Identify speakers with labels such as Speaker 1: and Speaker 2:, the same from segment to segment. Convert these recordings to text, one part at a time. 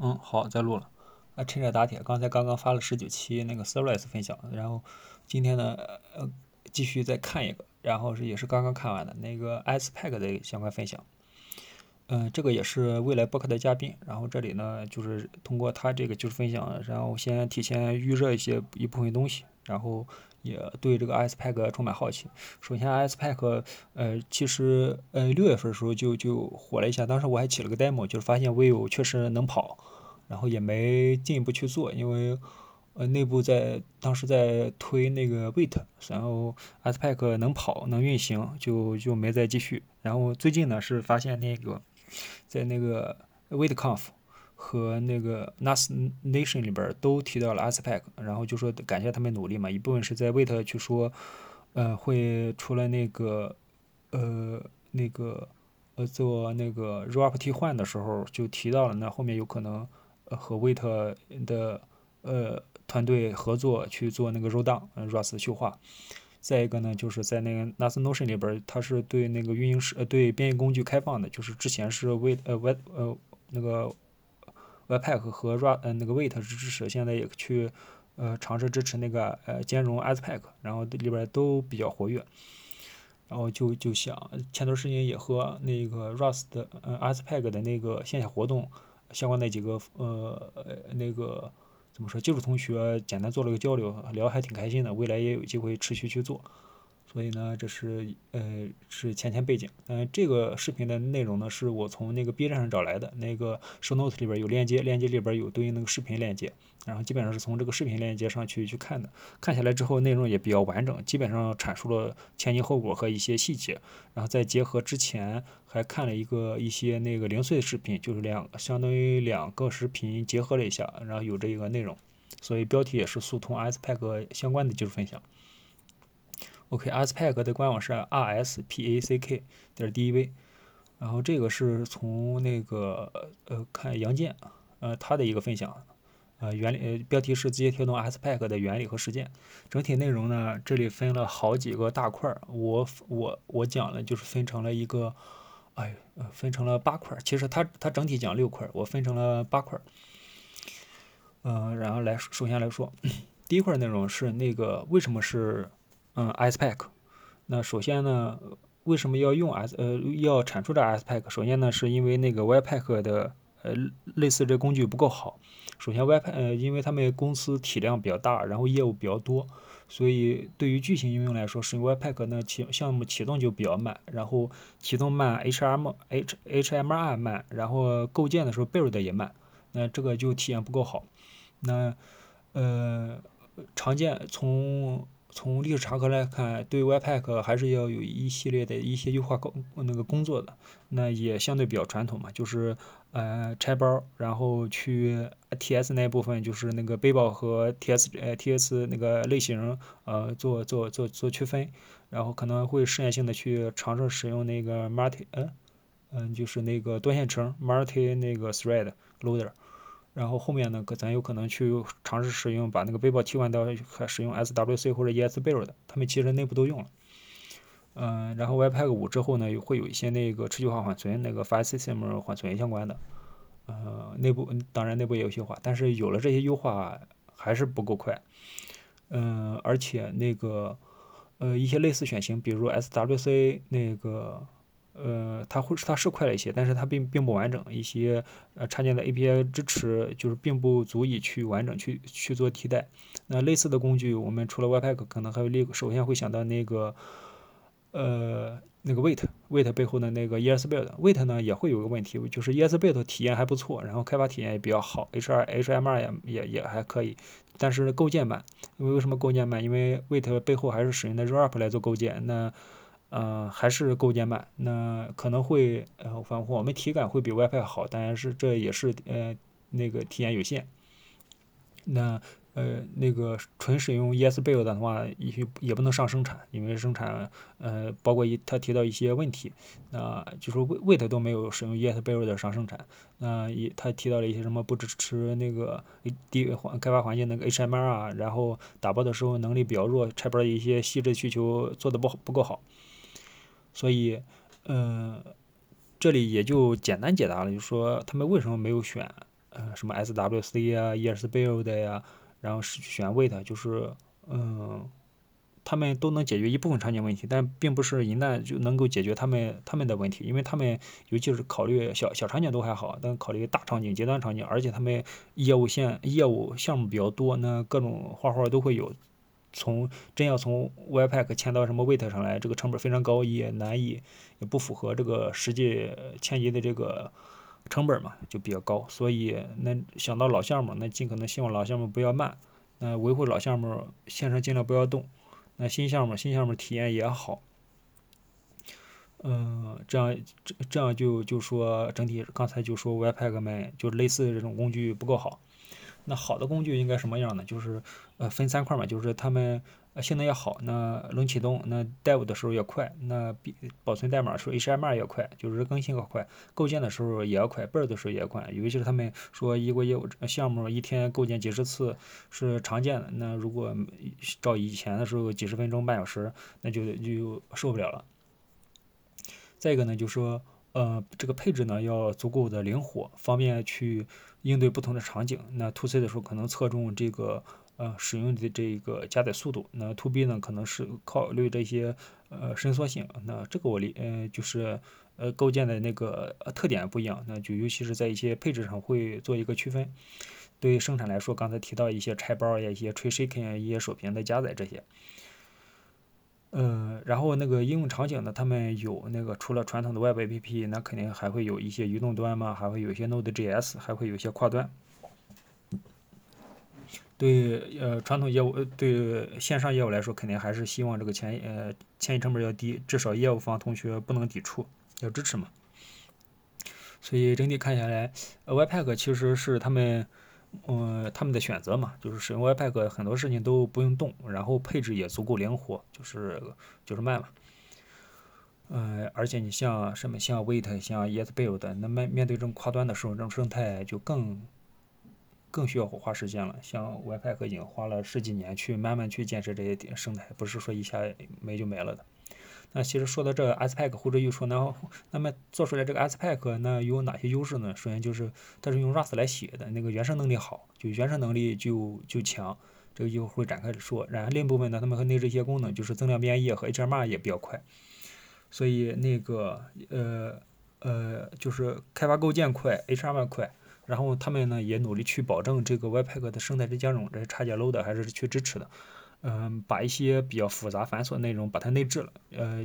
Speaker 1: 嗯，好，在录了。啊，趁热打铁，刚才刚刚发了十九期那个 service 分享，然后今天呢，呃，继续再看一个，然后是也是刚刚看完的那个 icepack 的相关分享。嗯，这个也是未来播客的嘉宾，然后这里呢就是通过他这个就是分享，然后先提前预热一些一部分东西，然后。也对这个 Spack 充满好奇。首先 Spack，呃，其实，呃，六月份的时候就就火了一下。当时我还起了个 demo，就是发现 Vivo 确实能跑，然后也没进一步去做，因为，呃，内部在当时在推那个 Wait，然后 Spack 能跑能运行，就就没再继续。然后最近呢是发现那个在那个 WaitConf。和那个 NAS Nation 里边都提到了 icepack，然后就说感谢他们努力嘛。一部分是在 Wait 去说，呃，会出来那个，呃，那个，呃，做那个 r o p 替换的时候就提到了，那后面有可能和 Wait 的呃团队合作去做那个 Rolldown Rust 优化。再一个呢，就是在那个 NAS Notion 里边，它是对那个运营时呃对编译工具开放的，就是之前是为呃 Wait 呃那个。Webpack 和 r a 呃那个 Wait 是支持，现在也去呃尝试支持那个呃兼容 icepack，然后里边都比较活跃，然后就就想前段时间也和那个 Rust 的呃 icepack 的那个线下活动相关的几个呃那个怎么说技术同学简单做了个交流，聊还挺开心的，未来也有机会持续去做。所以呢，这是呃是前前背景。嗯，这个视频的内容呢，是我从那个 B 站上找来的。那个 Show Note 里边有链接，链接里边有对应那个视频链接。然后基本上是从这个视频链接上去去看的。看下来之后，内容也比较完整，基本上阐述了前因后果和一些细节。然后再结合之前还看了一个一些那个零碎的视频，就是两相当于两个视频结合了一下，然后有这一个内容。所以标题也是速通 S Pack 相关的技术分享。OK，icepack 的官网是 rspack 点 dev，然后这个是从那个呃看杨建呃他的一个分享，呃原理呃标题是直接跳动 aspack 的原理和实践，整体内容呢这里分了好几个大块儿，我我我讲了就是分成了一个，哎分成了八块儿，其实它它整体讲六块儿，我分成了八块儿，嗯然后来首先来说，第一块内容是那个为什么是。嗯，Spack，那首先呢，为什么要用 s 呃要产出这 Spack？首先呢，是因为那个 Ypack 的呃类似这工具不够好。首先 Ypack 呃，因为他们公司体量比较大，然后业务比较多，所以对于巨型应用来说，使用 Ypack 呢启项目启动就比较慢，然后启动慢，HM H HMR 慢，然后构建的时候 build 也慢，那这个就体验不够好。那呃，常见从从历史长河来看，对 Webpack 还是要有一系列的一些优化工那个工作的，那也相对比较传统嘛，就是呃拆包，然后去 TS 那部分就是那个背包和 TS 呃 TS 那个类型呃做做做做区分，然后可能会试验性的去尝试使用那个 multi 嗯嗯就是那个多线程 multi 那个 thread loader。然后后面呢，可咱有可能去尝试使用，把那个背包替换到使用 SWC 或者 ESB 的，他们其实内部都用了。嗯，然后 IPack 五之后呢，会有一些那个持续化缓存，那个 FileSystem 缓存相关的。呃，内部当然内部也有优化，但是有了这些优化还是不够快。嗯，而且那个呃一些类似选型，比如 SWC 那个。呃，它会它是快了一些，但是它并并不完整，一些呃插件的 API 支持就是并不足以去完整去去做替代。那类似的工具，我们除了 Webpack，可能还有另首先会想到那个呃那个 Wait，Wait 背后的那个 ESBuild，Wait 呢也会有个问题，就是 ESBuild 体验还不错，然后开发体验也比较好，H2 HMR 也也也还可以，但是构建慢。因为为什么构建慢？因为 Wait 背后还是使用的 r a p 来做构建，那。呃，还是构建慢，那可能会呃，反正我们体感会比 WiFi 好，但是这也是呃那个体验有限。那呃那个纯使用 ESBuild 的话，也也不能上生产，因为生产呃包括一他提到一些问题，那就是 Wait 都没有使用 ESBuild 上生产。那也他提到了一些什么不支持那个低环开发环境那个 HMR 啊，然后打包的时候能力比较弱，拆包的一些细致需求做的不好不够好。所以，嗯，这里也就简单解答了，就说他们为什么没有选呃什么 SWC 啊 ES Build 呀，然后是选 Wait，就是嗯。他们都能解决一部分场景问题，但并不是一旦就能够解决他们他们的问题，因为他们尤其是考虑小小场景都还好，但考虑大场景、阶段场景，而且他们业务线、业务项目比较多，那各种画画都会有。从真要从 Webpack 迁到什么 Wait 上来，这个成本非常高，也难以也不符合这个实际迁移的这个成本嘛，就比较高。所以那想到老项目，那尽可能希望老项目不要慢，那维护老项目线上尽量不要动。那新项目，新项目体验也好，嗯，这样这这样就就说整体刚才就说 Webpack 们就类似这种工具不够好。那好的工具应该什么样呢？就是呃分三块嘛，就是他们。性能也好，那冷启动，那 dev 的时候也快，那保存代码时候 HMR 也快，就是更新也快，构建的时候也要快，build 的时候也快。尤其是他们说一个业务项目一天构建几十次是常见的，那如果照以前的时候几十分钟半小时，那就就受不了了。再一个呢，就是说呃这个配置呢要足够的灵活，方便去应对不同的场景。那 to C 的时候可能侧重这个。呃，使用的这个加载速度，那 to B 呢，可能是考虑这些呃伸缩性，那这个我理，呃，就是呃构建的那个特点不一样，那就尤其是在一些配置上会做一个区分。对于生产来说，刚才提到一些拆包呀，一些 tree shaking 一些手屏的加载这些。嗯，然后那个应用场景呢，他们有那个除了传统的 Web APP，那肯定还会有一些移动端嘛，还会有一些 Node.js，还会有一些跨端。对，呃，传统业务，对线上业务来说，肯定还是希望这个迁，呃，迁移成本要低，至少业务方同学不能抵触，要支持嘛。所以整体看下来，Webpack 其实是他们，嗯，他们的选择嘛，就是使用 Webpack 很多事情都不用动，然后配置也足够灵活，就是就是慢嘛。嗯，而且你像什么像 Wait，像 YesBuild，那面面对这种跨端的时候，这种生态就更。更需要花时间了，像 Webpack 已经花了十几年去慢慢去建设这些生态，不是说一下没就没了的。那其实说到这 Spack 或者又说那那么做出来这个 Spack 那有哪些优势呢？首先就是它是用 Rust 来写的，那个原生能力好，就原生能力就就强，这个就会展开说。然后另一部分呢，他们和内置一些功能，就是增量编译和 HMR 也比较快，所以那个呃呃就是开发构建快，HMR 快。然后他们呢也努力去保证这个 Webpack 的生态之兼容，这些插件 load 还是去支持的。嗯，把一些比较复杂繁琐的内容把它内置了。呃，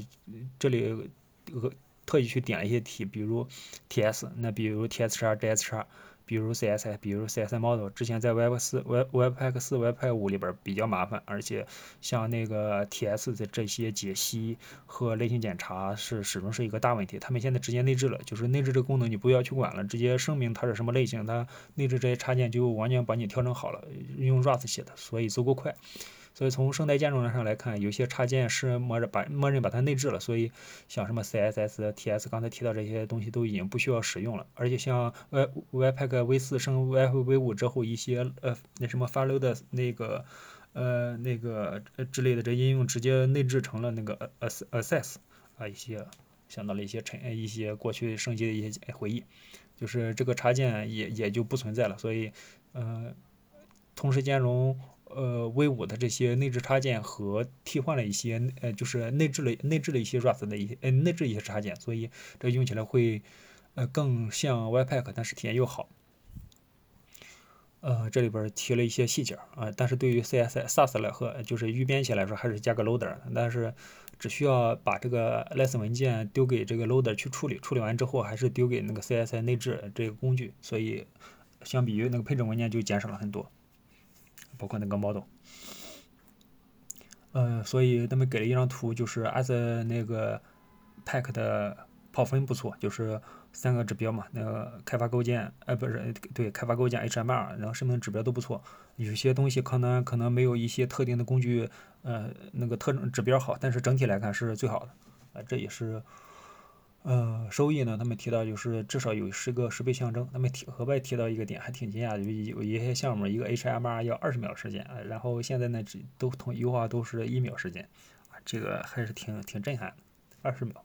Speaker 1: 这里呃特意去点了一些题，比如 TS，那比如 TS 叉 JS 叉。比如 CSI，比如 CSI Model，之前在 Web 四、Web Webpack 四、Webpack 五里边比较麻烦，而且像那个 TS 的这些解析和类型检查是始终是一个大问题。他们现在直接内置了，就是内置这个功能你不要去管了，直接声明它是什么类型，它内置这些插件就完全把你调整好了，用 Rust 写的，所以足够快。所以从生态兼容上来看，有些插件是默认把默认把它内置了，所以像什么 CSS、TS，刚才提到这些东西都已经不需要使用了。而且像 Web Webpack V 四升 Web V 五之后，一些呃那什么 Follow 的那个呃那个呃之类的这应用直接内置成了那个 Access 啊一些想到了一些陈一些过去升级的一些回忆，就是这个插件也也就不存在了。所以呃同时兼容。呃，V 五的这些内置插件和替换了一些，呃，就是内置了内置了一些 Rust 的一些，呃，内置一些插件，所以这用起来会，呃，更像 Webpack，但是体验又好。呃，这里边提了一些细节啊，但是对于 CSS、来和就是预编写来说，还是加个 Loader，但是只需要把这个 lesson 文件丢给这个 Loader 去处理，处理完之后还是丢给那个 CSS 内置这个工具，所以相比于那个配置文件就减少了很多。包括那个 model，呃，所以他们给了一张图，就是 as 那个 pack 的跑分不错，就是三个指标嘛，那个开发构建，呃，不是，对，开发构建 HMR，然后生命指标都不错，有些东西可能可能没有一些特定的工具，呃，那个特征指标好，但是整体来看是最好的，啊，这也是。呃，收益呢？他们提到就是至少有十个十倍象征。他们提额外提到一个点，还挺惊讶的，有有一些项目一个 HMR 要二十秒时间，然后现在呢只都同优化都是一秒时间，这个还是挺挺震撼的，二十秒。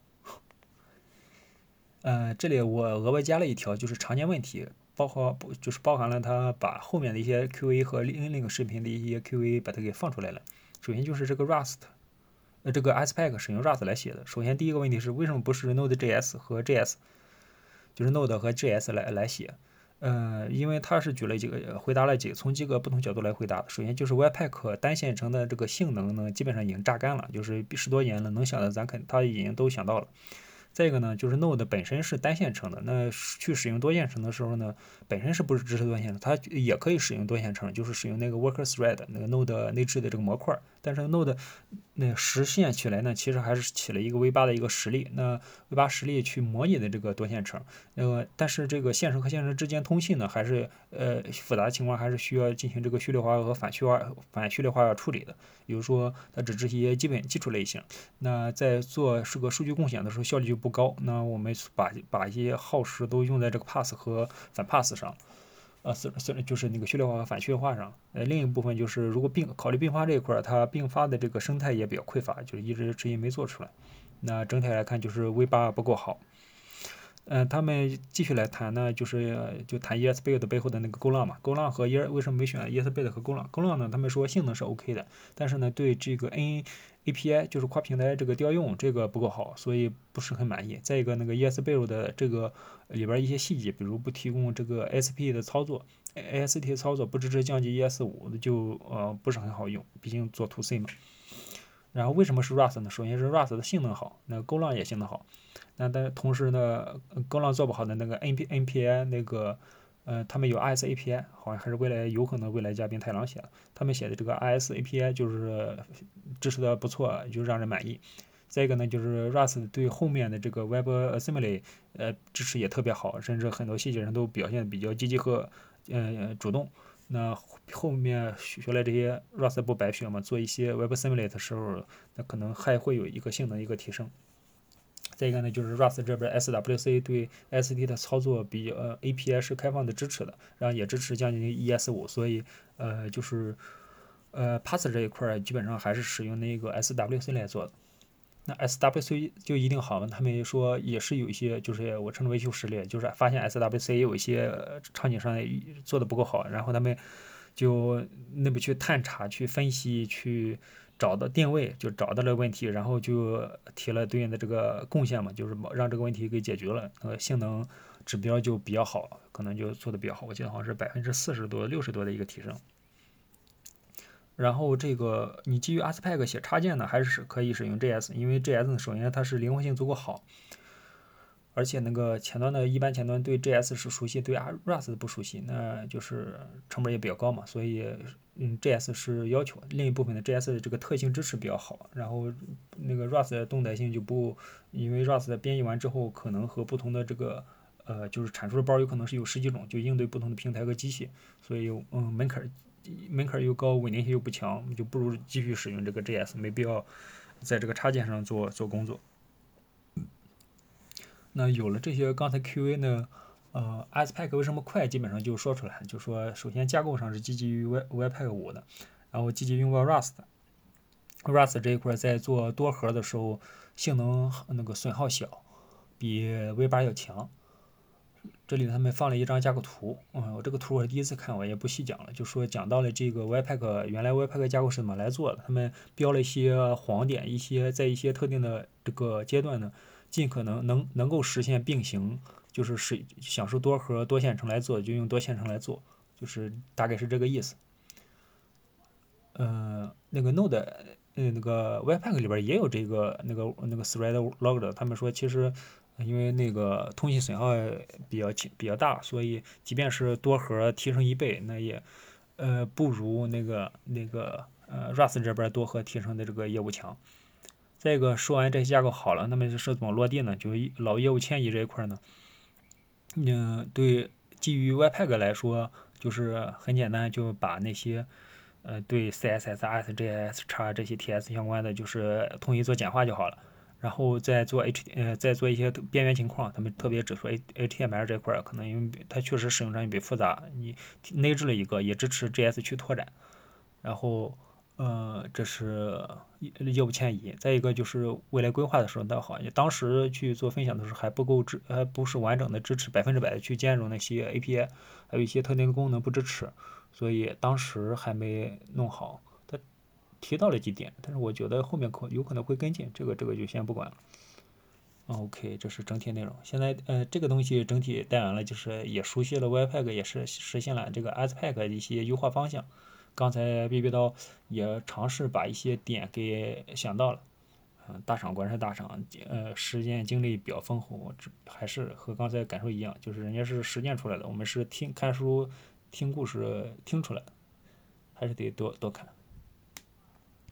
Speaker 1: 呃，这里我额外加了一条，就是常见问题，包括不就是包含了他把后面的一些 QA 和另另一个视频的一些 QA 把它给放出来了。首先就是这个 Rust，呃，这个 ASPEC 使用 Rust 来写的。首先第一个问题是为什么不是 Node.js 和 JS，就是 Node 和 JS 来来写？呃，因为他是举了几个，回答了几个，从几个不同角度来回答。首先就是 Webpack 单线程的这个性能呢，基本上已经榨干了，就是十多年了，能想的咱肯他已经都想到了。再一个呢，就是 Node 本身是单线程的，那去使用多线程的时候呢，本身是不是支持多线程？它也可以使用多线程，就是使用那个 Worker Thread 那个 Node 内置的这个模块。但是 Node 那实现起来呢，其实还是起了一个 V8 的一个实例。那 V8 实例去模拟的这个多线程，那个但是这个线程和线程之间通信呢，还是呃复杂情况，还是需要进行这个序列化和反序化反序列化处理的。比如说它只支持一些基本基础类型，那在做这个数据共享的时候，效率就不高。那我们把把一些耗时都用在这个 pass 和反 pass 上。呃，是是，就是那个序列化和反序列化上。呃，另一部分就是如果并考虑并发这一块儿，它并发的这个生态也比较匮乏，就是一直迟迟没做出来。那整体来看，就是 V 八不够好。嗯，他们继续来谈呢，就是就谈 ESBuild 背后的那个 Golang 嘛，Golang 和 E 为什么没选 ESBuild 和 Go 浪？Go 浪呢，他们说性能是 OK 的，但是呢，对这个 N API 就是跨平台这个调用这个不够好，所以不是很满意。再一个，那个 ESB 的这个里边一些细节，比如不提供这个 SP 的操作，AST 操作不支持降级 ES 五，就呃不是很好用，毕竟做 To C 嘛。然后为什么是 Rust 呢？首先是 Rust 的性能好，那 Golang 也性能好。那但同时呢，Go 浪做不好的那个 N P N P I 那个，呃，他们有 I S A P I，好像还是未来有可能未来嘉宾太郎写的，他们写的这个 I S A P I 就是支持的不错，就让人满意。再一个呢，就是 Rust 对后面的这个 Web Assembly，呃，支持也特别好，甚至很多细节上都表现比较积极和呃主动。那后面学了这些 Rust 不白学嘛，做一些 Web Assembly 的时候，那可能还会有一个性能一个提升。再一个呢，就是 Rust 这边 SWC 对 SD 的操作比呃 API 是开放的支持的，然后也支持将近 ES5，所以呃就是呃 Pass 这一块基本上还是使用那个 SWC 来做的。那 SWC 就一定好吗？他们说也是有一些，就是我称之为修实例，就是发现 SWC 有一些场景上做的不够好，然后他们就内部去探查、去分析、去。找到定位就找到了问题，然后就提了对应的这个贡献嘛，就是让这个问题给解决了，呃，性能指标就比较好，可能就做的比较好。我记得好像是百分之四十多、六十多的一个提升。然后这个你基于 ASPEC 写插件呢，还是可以使用 JS，因为 JS，首先它是灵活性足够好。而且那个前端的一般前端对 JS 是熟悉，对 Rust 不熟悉，那就是成本也比较高嘛，所以嗯 JS 是要求。另一部分的 JS 的这个特性支持比较好，然后那个 Rust 的动态性就不，因为 Rust 编译完之后可能和不同的这个呃就是产出的包有可能是有十几种，就应对不同的平台和机器，所以嗯门槛门槛又高，稳定性又不强，就不如继续使用这个 JS，没必要在这个插件上做做工作。那有了这些刚才 Q&A 呢，呃，ASPEC 为什么快？基本上就说出来，就说首先架构上是基于 Web Webpack 五的，然后积极用 Rust，Rust 这一块在做多核的时候性能那个损耗小，比 V8 要强。这里他们放了一张架构图，嗯，我这个图我第一次看，我也不细讲了，就说讲到了这个 Webpack 原来 Webpack 架构是怎么来做的，他们标了一些黄点，一些在一些特定的这个阶段呢。尽可能能能够实现并行，就是是享受多核多线程来做，就用多线程来做，就是大概是这个意思。嗯，那个 Node，呃，那个 Webpack 里边也有这个那个那个 Thread Logger，他们说其实因为那个通信损耗比较轻比较大，所以即便是多核提升一倍，那也呃不如那个那个呃 Rust 这边多核提升的这个业务强。再一个，说完这些架构好了，那么是怎么落地呢？就是老业务迁移这一块呢，嗯，对，基于 Webpack 来说，就是很简单，就把那些呃对 CSS、SJS、x 这些 TS 相关的，就是统一做简化就好了。然后再做 H 呃再做一些边缘情况，他们特别指出 HTML 这块儿可能因为它确实使用上也比较复杂，你内置了一个也支持 JS 去拓展，然后。呃，这是业务迁移。再一个就是未来规划的时候倒好，当时去做分享的时候还不够支，还不是完整的支持百分之百的去兼容那些 API，还有一些特定的功能不支持，所以当时还没弄好。他提到了几点，但是我觉得后面可有可能会跟进，这个这个就先不管了。OK，这是整体内容。现在呃，这个东西整体带完了，就是也熟悉了 w i p a c 也是实现了这个 ASPack 的一些优化方向。刚才憋憋刀也尝试把一些点给想到了，嗯，大厂果然是大厂，呃，实践经历比较丰富，还是和刚才感受一样，就是人家是实践出来的，我们是听看书、听故事听出来的，还是得多多看。